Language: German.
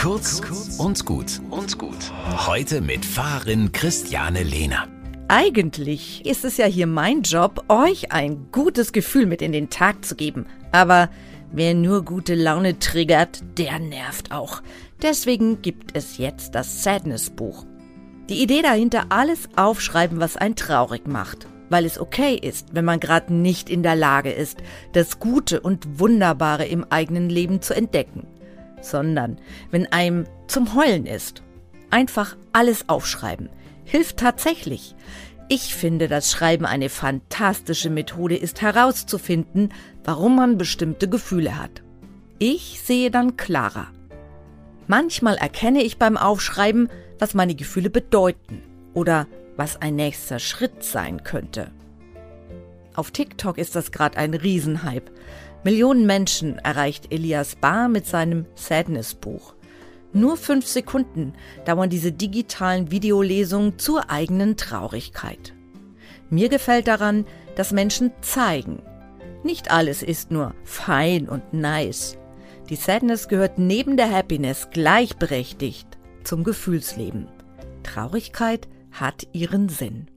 Kurz und gut und gut. Heute mit Fahrerin Christiane Lehner. Eigentlich ist es ja hier mein Job, euch ein gutes Gefühl mit in den Tag zu geben. Aber wer nur gute Laune triggert, der nervt auch. Deswegen gibt es jetzt das Sadness-Buch. Die Idee dahinter, alles aufschreiben, was einen traurig macht. Weil es okay ist, wenn man gerade nicht in der Lage ist, das Gute und Wunderbare im eigenen Leben zu entdecken sondern wenn einem zum Heulen ist. Einfach alles aufschreiben. Hilft tatsächlich. Ich finde, dass Schreiben eine fantastische Methode ist, herauszufinden, warum man bestimmte Gefühle hat. Ich sehe dann klarer. Manchmal erkenne ich beim Aufschreiben, was meine Gefühle bedeuten oder was ein nächster Schritt sein könnte. Auf TikTok ist das gerade ein Riesenhype. Millionen Menschen erreicht Elias Barr mit seinem Sadness-Buch. Nur fünf Sekunden dauern diese digitalen Videolesungen zur eigenen Traurigkeit. Mir gefällt daran, dass Menschen zeigen. Nicht alles ist nur fein und nice. Die Sadness gehört neben der Happiness gleichberechtigt zum Gefühlsleben. Traurigkeit hat ihren Sinn.